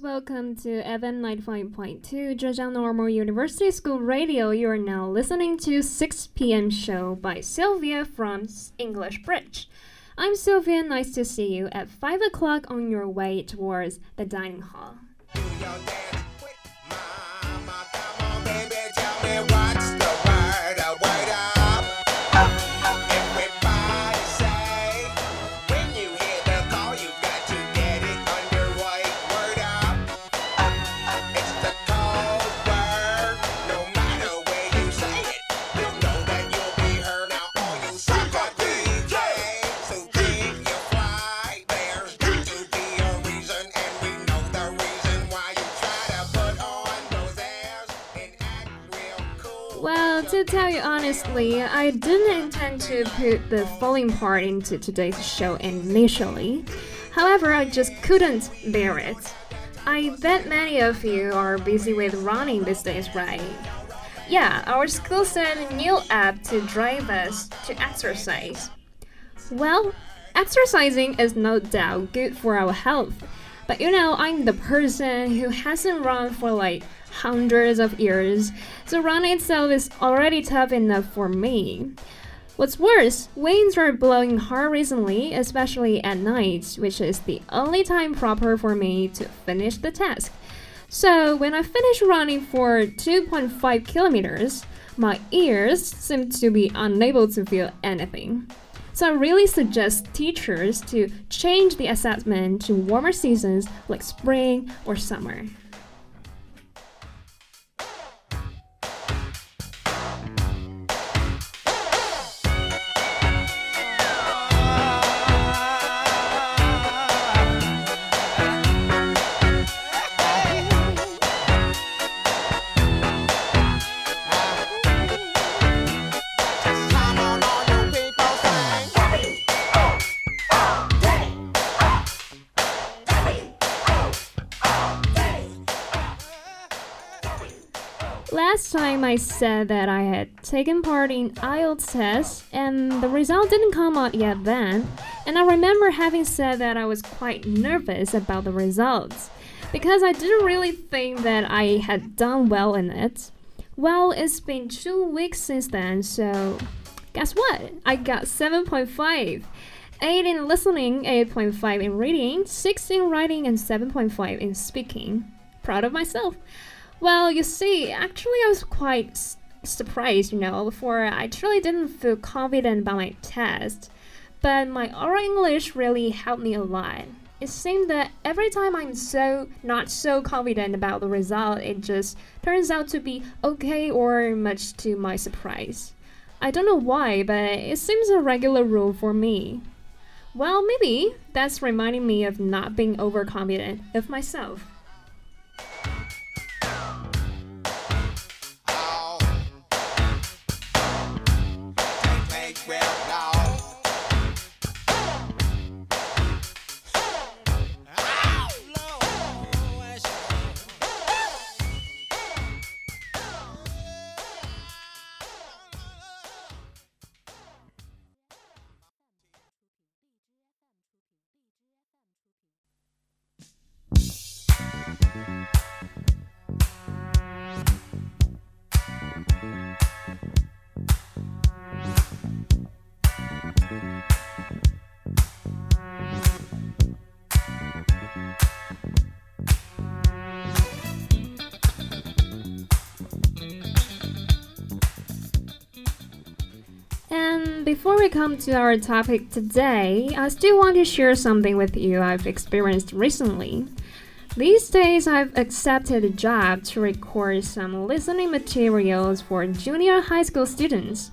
welcome to FM 95.2 Zhejiang Normal University School Radio. You are now listening to 6 p.m. show by Sylvia from English Bridge. I'm Sylvia, nice to see you at 5 o'clock on your way towards the dining hall. Honestly, I didn't intend to put the falling part into today's show initially. However, I just couldn't bear it. I bet many of you are busy with running these days, right? Yeah, our school sent a new app to drive us to exercise. Well, exercising is no doubt good for our health, but you know, I'm the person who hasn't run for like hundreds of years, so running itself is already tough enough for me. What's worse, winds are blowing hard recently, especially at night, which is the only time proper for me to finish the task. So, when I finish running for 2.5 kilometers, my ears seem to be unable to feel anything. So I really suggest teachers to change the assessment to warmer seasons like spring or summer. I said that I had taken part in IELTS test and the result didn't come out yet then. And I remember having said that I was quite nervous about the results because I didn't really think that I had done well in it. Well, it's been two weeks since then, so guess what? I got 7.5. 8 in listening, 8.5 in reading, 6 in writing, and 7.5 in speaking. Proud of myself. Well, you see, actually, I was quite surprised, you know, before I truly didn't feel confident about my test. But my oral English really helped me a lot. It seemed that every time I'm so not so confident about the result, it just turns out to be okay or much to my surprise. I don't know why, but it seems a regular rule for me. Well, maybe that's reminding me of not being overconfident of myself. Before we come to our topic today, I still want to share something with you I've experienced recently. These days, I've accepted a job to record some listening materials for junior high school students.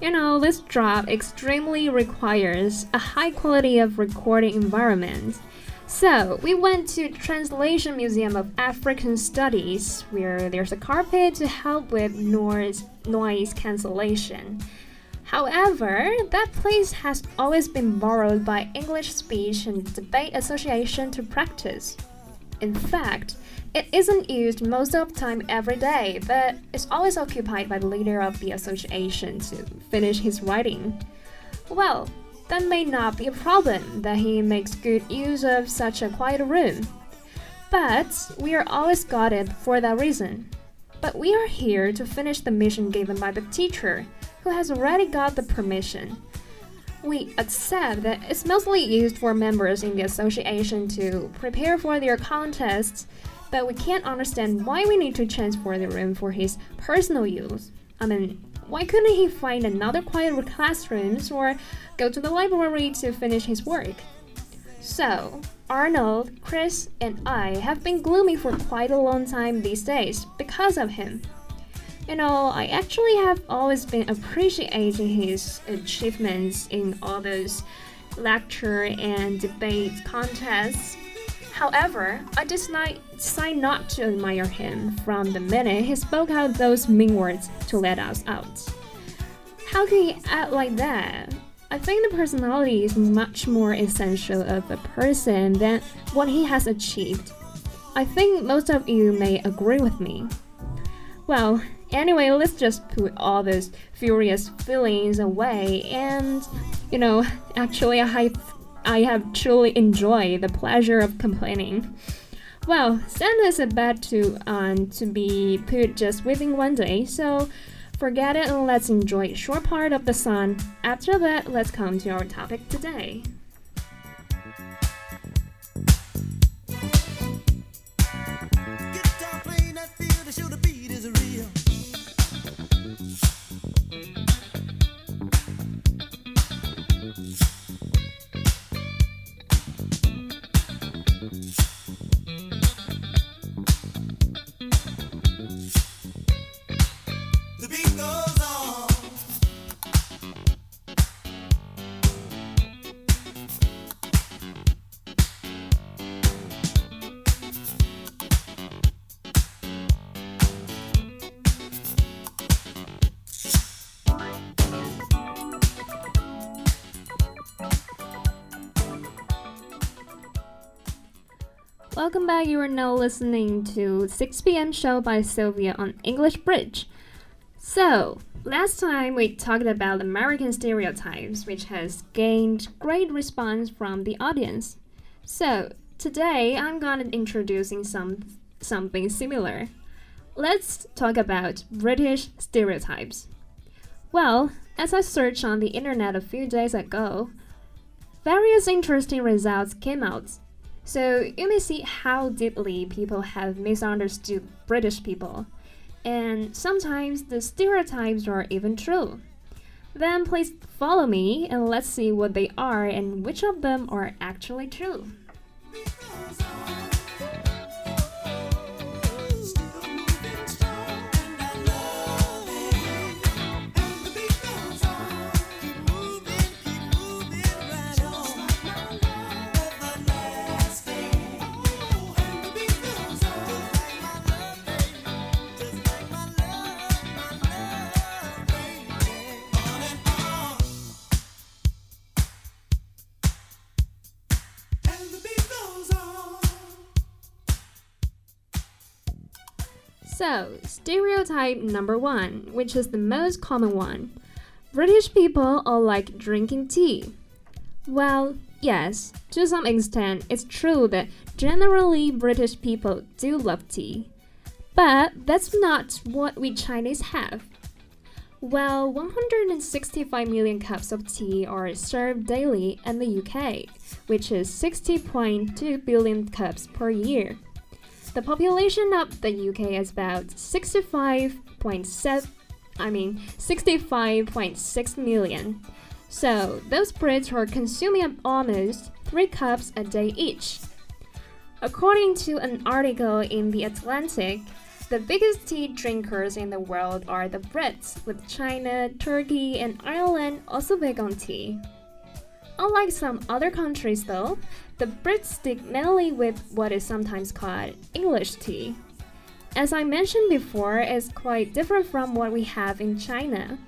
You know, this job extremely requires a high quality of recording environment. So, we went to Translation Museum of African Studies, where there's a carpet to help with noise, noise cancellation. However, that place has always been borrowed by English Speech and Debate Association to practice. In fact, it isn't used most of the time every day, but it's always occupied by the leader of the association to finish his writing. Well, that may not be a problem that he makes good use of such a quiet room. But we are always guarded for that reason. But we are here to finish the mission given by the teacher, who has already got the permission. We accept that it's mostly used for members in the association to prepare for their contests, but we can't understand why we need to transfer the room for his personal use. I mean, why couldn't he find another quiet classroom or go to the library to finish his work? So, Arnold, Chris, and I have been gloomy for quite a long time these days because of him. You know, I actually have always been appreciating his achievements in all those lecture and debate contests. However, I decide not to admire him from the minute he spoke out those mean words to let us out. How can he act like that? I think the personality is much more essential of a person than what he has achieved. I think most of you may agree with me. Well, Anyway, let's just put all those furious feelings away and, you know, actually, I, I have truly enjoyed the pleasure of complaining. Well, Santa is about to um, to be put just within one day, so forget it and let's enjoy a short part of the sun. After that, let's come to our topic today. Welcome back. You are now listening to 6 p.m. show by Sylvia on English Bridge. So, last time we talked about American stereotypes, which has gained great response from the audience. So, today I'm gonna introducing some something similar. Let's talk about British stereotypes. Well, as I searched on the internet a few days ago, various interesting results came out so you may see how deeply people have misunderstood British people, and sometimes the stereotypes are even true. Then please follow me and let's see what they are and which of them are actually true. So, stereotype number one, which is the most common one British people all like drinking tea. Well, yes, to some extent, it's true that generally British people do love tea. But that's not what we Chinese have. Well, 165 million cups of tea are served daily in the UK, which is 60.2 billion cups per year. The population of the UK is about 65.7 I mean 65.6 million. So those Brits are consuming almost 3 cups a day each. According to an article in The Atlantic, the biggest tea drinkers in the world are the Brits, with China, Turkey, and Ireland also big on tea. Unlike some other countries, though, the Brits stick mainly with what is sometimes called English tea. As I mentioned before, it's quite different from what we have in China.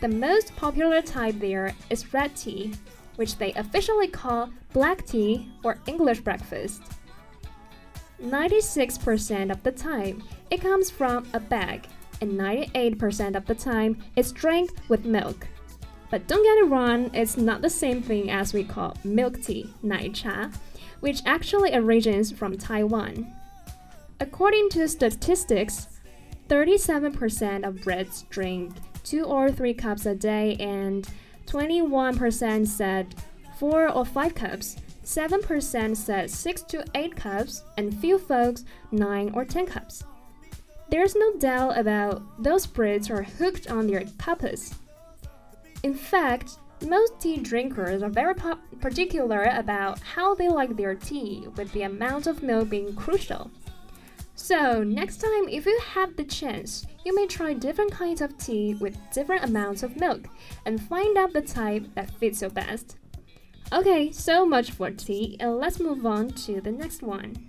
The most popular type there is red tea, which they officially call black tea or English breakfast. 96% of the time, it comes from a bag, and 98% of the time, it's drank with milk. But don't get it wrong, it's not the same thing as we call milk tea, 奶茶, which actually originates from Taiwan. According to statistics, 37% of Brits drink two or three cups a day, and 21% said four or five cups. 7% said 6 to 8 cups, and few folks 9 or 10 cups. There's no doubt about those Brits are hooked on their cuppas. In fact, most tea drinkers are very particular about how they like their tea, with the amount of milk being crucial. So, next time, if you have the chance, you may try different kinds of tea with different amounts of milk and find out the type that fits you best. Okay, so much for tea, and let's move on to the next one.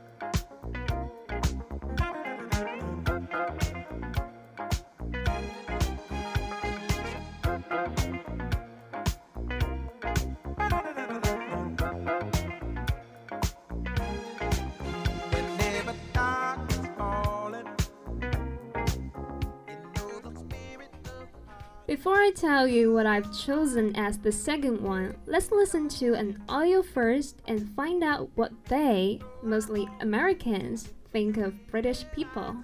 Before I tell you what I've chosen as the second one, let's listen to an audio first and find out what they, mostly Americans, think of British people.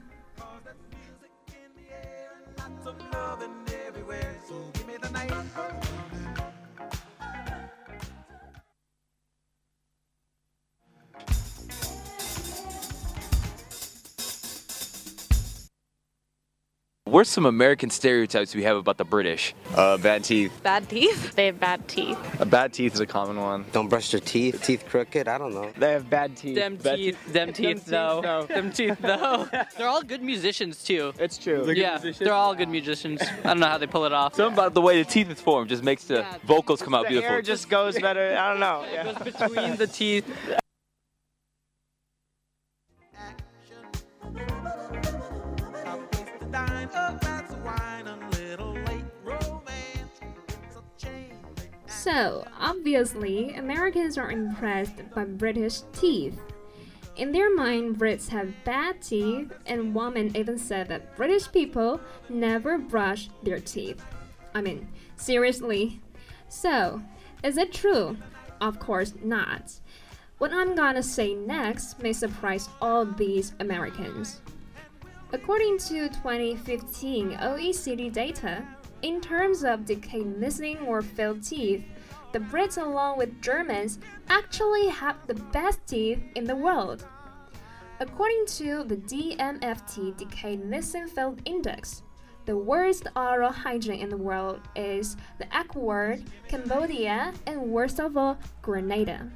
What's some American stereotypes we have about the British? Uh, bad teeth. Bad teeth? They have bad teeth. A bad teeth is a common one. Don't brush your teeth. Teeth crooked. I don't know. They have bad teeth. Them bad teeth. Them teeth, though. Them teeth, though. They're all good musicians too. It's true. They're yeah, they're all good musicians. I don't know how they pull it off. Something about the way the teeth is formed just makes the yeah, vocals come out the beautiful. Hair just goes better. I don't know. It yeah. goes between the teeth. So, obviously, Americans are impressed by British teeth. In their mind, Brits have bad teeth, and women even said that British people never brush their teeth. I mean, seriously. So, is it true? Of course not. What I'm gonna say next may surprise all these Americans. According to 2015 OECD data, in terms of decayed missing or failed teeth, the Brits, along with Germans, actually have the best teeth in the world. According to the DMFT Decay Missing Failed Index, the worst oral hygiene in the world is the word, Cambodia, and worst of all, Grenada.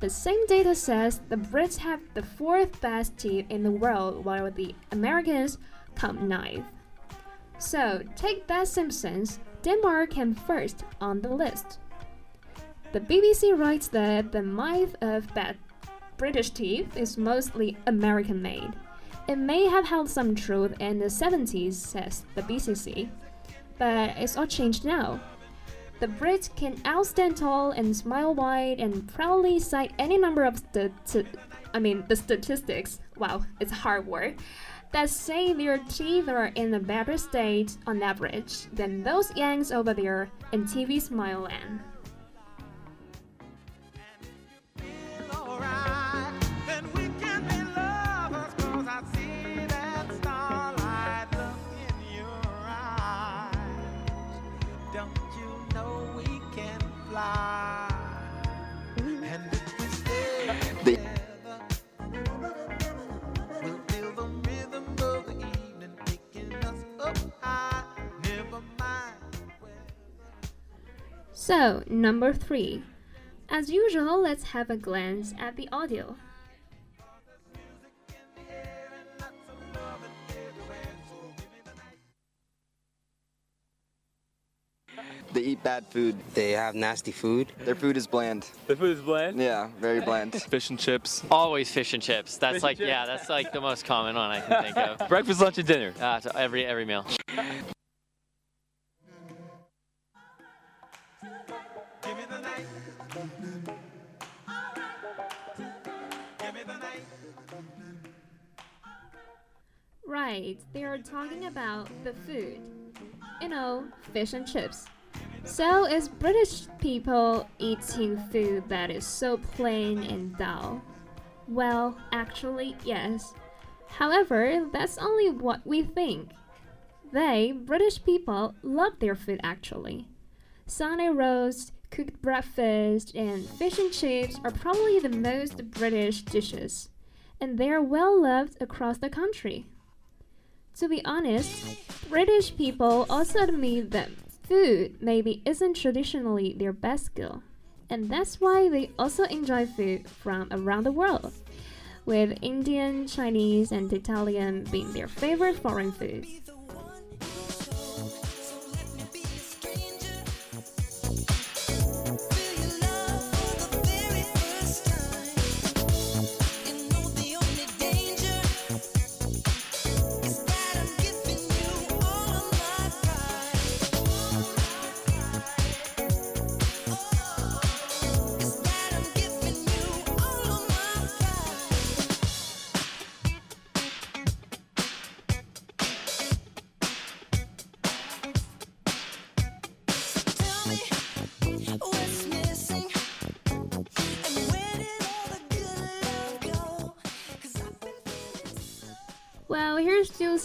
The same data says the Brits have the fourth best teeth in the world, while the Americans come ninth. So, take that Simpsons, Denmark came first on the list. The BBC writes that the myth of bad British teeth is mostly American made. It may have held some truth in the 70s, says the BBC, but it's all changed now. The Brits can outstand tall and smile wide and proudly cite any number of st- I mean the statistics. Wow, it's hard work. That say their teeth are in a better state on average than those Yanks over there in TV Smile Land. So, number three. As usual, let's have a glance at the audio. They eat bad food. They have nasty food. Their food is bland. The food is bland. Yeah, very bland. Fish and chips. Always fish and chips. That's Fish like chips. yeah, that's like the most common one I can think of. Breakfast, lunch, and dinner. Uh, so every every meal. Right, they are talking about the food. You know, fish and chips. So, is British people eating food that is so plain and dull? Well, actually, yes. However, that's only what we think. They, British people, love their food actually. Sunday roast, cooked breakfast, and fish and chips are probably the most British dishes, and they are well loved across the country. To be honest, British people also admit that food maybe isn't traditionally their best skill, and that's why they also enjoy food from around the world, with Indian, Chinese, and Italian being their favorite foreign food.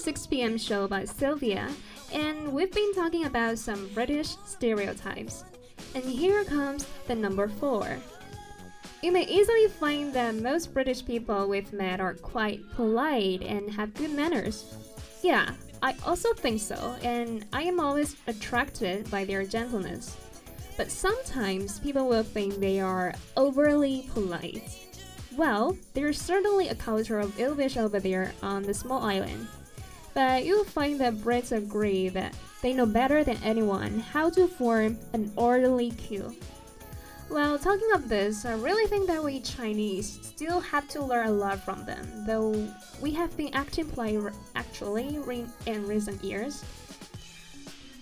6 p.m. show by Sylvia, and we've been talking about some British stereotypes. And here comes the number 4. You may easily find that most British people we've met are quite polite and have good manners. Yeah, I also think so, and I am always attracted by their gentleness. But sometimes people will think they are overly polite. Well, there's certainly a culture of English over there on the small island. But you'll find that Brits agree that they know better than anyone how to form an orderly queue. Well, talking of this, I really think that we Chinese still have to learn a lot from them, though we have been acting polite actually in recent years.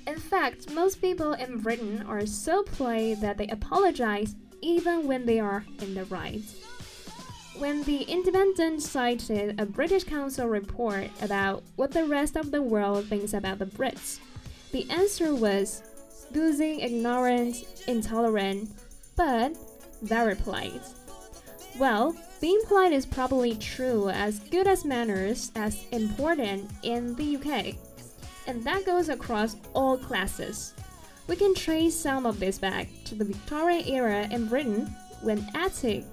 In fact, most people in Britain are so polite that they apologize even when they are in the right. When The Independent cited a British Council report about what the rest of the world thinks about the Brits, the answer was losing, ignorant, intolerant, but very polite. Well, being polite is probably true as good as manners as important in the UK, and that goes across all classes. We can trace some of this back to the Victorian era in Britain when etiquette,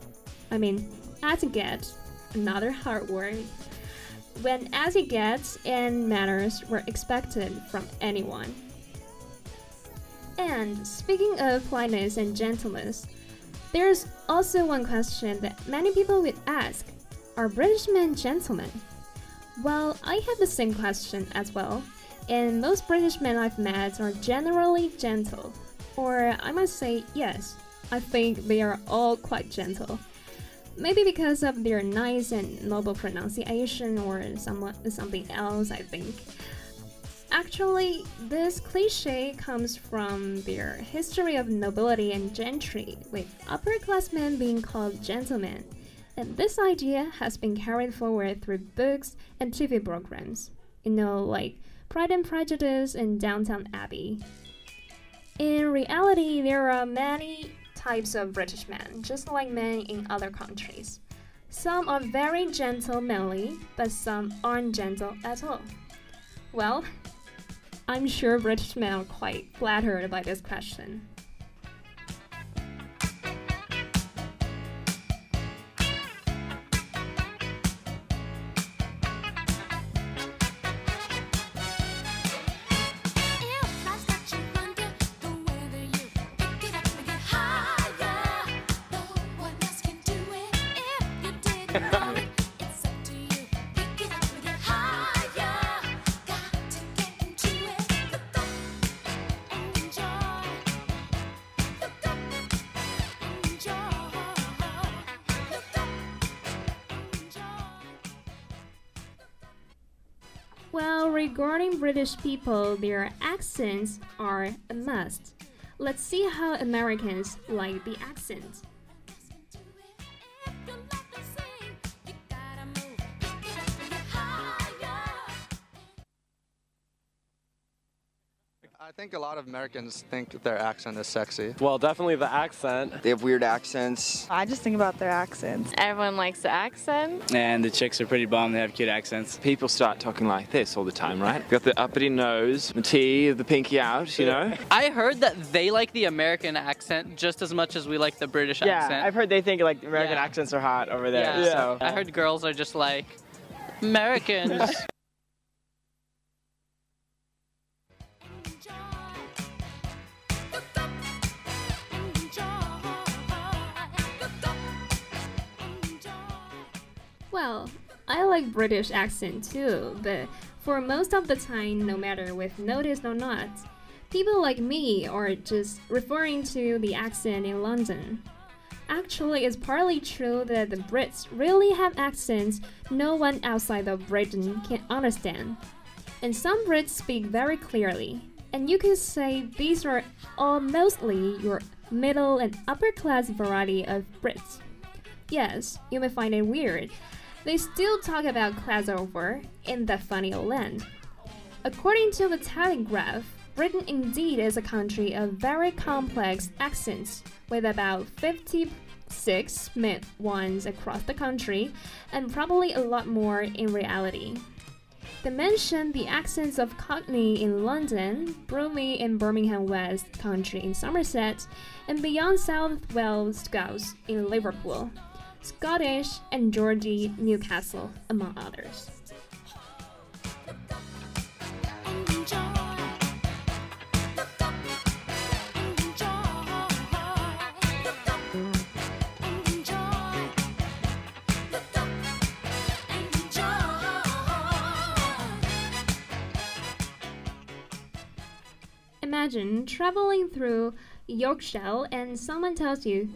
I mean, etiquette, another hard word, when etiquette and manners were expected from anyone. And speaking of politeness and gentleness, there's also one question that many people would ask Are British men gentlemen? Well, I have the same question as well, and most British men I've met are generally gentle. Or I must say, yes, I think they are all quite gentle. Maybe because of their nice and noble pronunciation or somewhat, something else, I think. Actually, this cliche comes from their history of nobility and gentry, with upper upperclassmen being called gentlemen, and this idea has been carried forward through books and TV programs. You know, like Pride and Prejudice and Downton Abbey. In reality, there are many types of British men, just like men in other countries. Some are very gentlemanly, but some aren't gentle at all. Well, I'm sure British men are quite flattered by this question. British people, their accents are a must. Let's see how Americans like the accent. I think a lot of Americans think their accent is sexy. Well, definitely the accent. They have weird accents. I just think about their accents. Everyone likes the accent. And the chicks are pretty bummed they have cute accents. People start talking like this all the time, right? Got the uppity nose, the T, the pinky out, you know? I heard that they like the American accent just as much as we like the British Yeah, accent. I've heard they think like American Yeah. accents are hot over there. Yeah. So I heard girls are just like Americans. Well, I like British accent too, but for most of the time, no matter with notice or not, people like me are just referring to the accent in London. Actually, it's partly true that the Brits really have accents no one outside of Britain can understand. And some Brits speak very clearly, and you can say these are all mostly your middle and upper class variety of Brits. Yes, you may find it weird. They still talk about over in the funny old land. According to the Telegraph, Britain indeed is a country of very complex accents, with about 56 mid ones across the country, and probably a lot more in reality. They mention the accents of Cockney in London, Brummy in Birmingham West Country in Somerset, and beyond South Wales Scouse in Liverpool, Scottish and Geordie Newcastle, among others. Imagine traveling through Yorkshire and someone tells you,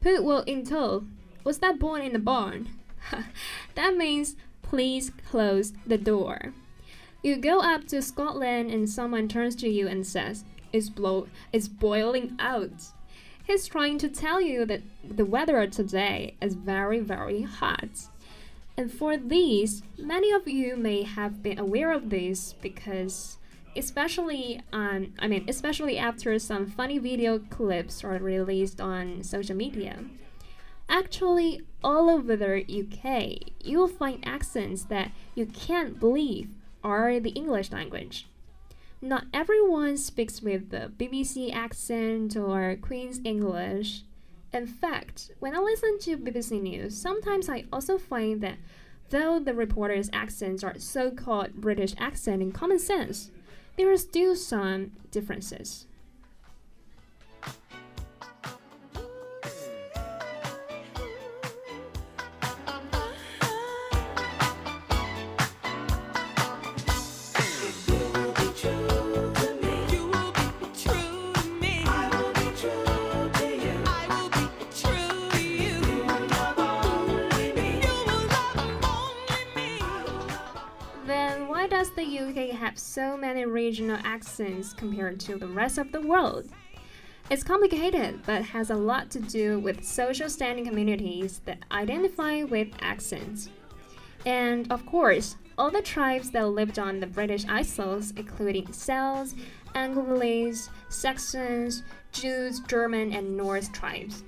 Put will in tow. Was that born in the barn? that means please close the door. You go up to Scotland and someone turns to you and says, It's blow it's boiling out. He's trying to tell you that the weather today is very, very hot. And for these, many of you may have been aware of this because especially on I mean especially after some funny video clips are released on social media. Actually, all over the UK, you will find accents that you can't believe are the English language. Not everyone speaks with the BBC accent or Queen's English. In fact, when I listen to BBC News, sometimes I also find that though the reporters' accents are so called British accent in common sense, there are still some differences. The UK have so many regional accents compared to the rest of the world? It's complicated, but has a lot to do with social standing communities that identify with accents. And of course, all the tribes that lived on the British Isles, including Celts, Angles, Saxons, Jutes, German, and Norse tribes.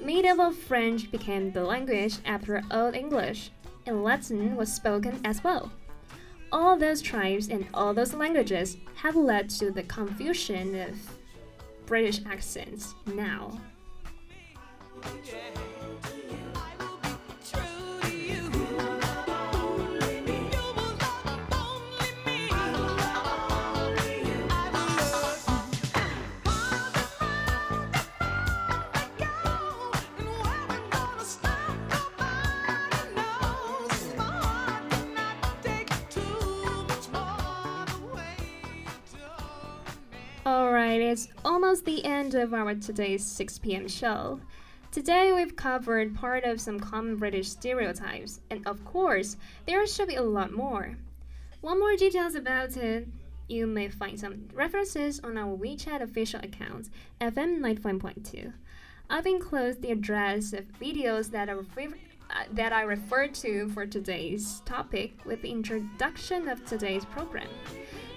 Medieval French became the language after Old English, and Latin was spoken as well. All those tribes and all those languages have led to the confusion of British accents now. Alright, it's almost the end of our today's 6 p.m. show. Today we've covered part of some common British stereotypes, and of course, there should be a lot more. One more details about it. You may find some references on our WeChat official account, FM95.2. I've enclosed the address of videos that refer- uh, that I referred to for today's topic with the introduction of today's program.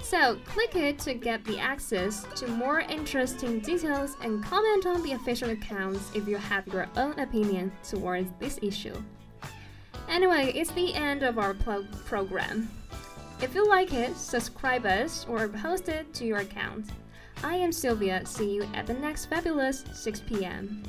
So, click it to get the access to more interesting details and comment on the official accounts if you have your own opinion towards this issue. Anyway, it's the end of our pro- program. If you like it, subscribe us or post it to your account. I am Sylvia. See you at the next fabulous 6 p.m.